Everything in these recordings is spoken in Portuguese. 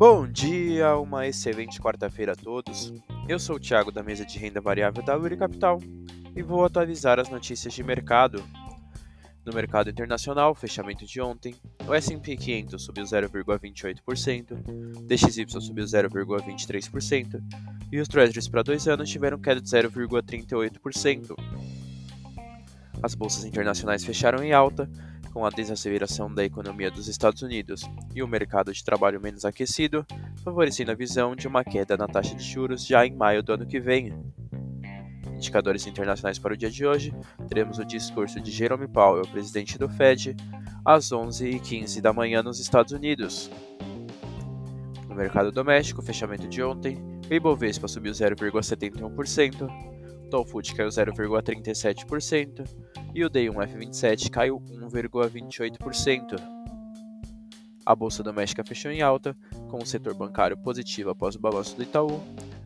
Bom dia, uma excelente quarta-feira a todos. Eu sou o Thiago da mesa de renda variável da Uri Capital e vou atualizar as notícias de mercado. No mercado internacional, fechamento de ontem, o S&P 500 subiu 0,28%, DXY subiu 0,23% e os Treasuries para dois anos tiveram queda de 0,38%. As bolsas internacionais fecharam em alta, com a desaceleração da economia dos Estados Unidos e o mercado de trabalho menos aquecido, favorecendo a visão de uma queda na taxa de juros já em maio do ano que vem. Indicadores internacionais para o dia de hoje, teremos o discurso de Jerome Powell, presidente do Fed, às 11h15 da manhã nos Estados Unidos. No mercado doméstico, fechamento de ontem, o Ibovespa subiu 0,71%, o Dow Food caiu 0,37%, e o D1F27 caiu 1,28%. A bolsa doméstica fechou em alta, com o setor bancário positivo após o balanço do Itaú,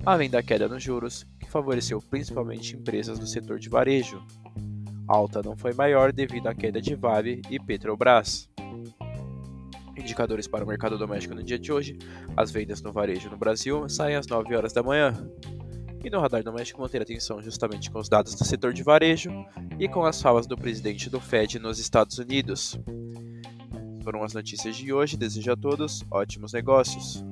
além da queda nos juros, que favoreceu principalmente empresas do setor de varejo. A alta não foi maior devido à queda de Vale e Petrobras. Indicadores para o mercado doméstico no dia de hoje: as vendas no varejo no Brasil saem às 9 horas da manhã. E no radar doméstico manter atenção justamente com os dados do setor de varejo e com as falas do presidente do Fed nos Estados Unidos. Foram as notícias de hoje. Desejo a todos ótimos negócios.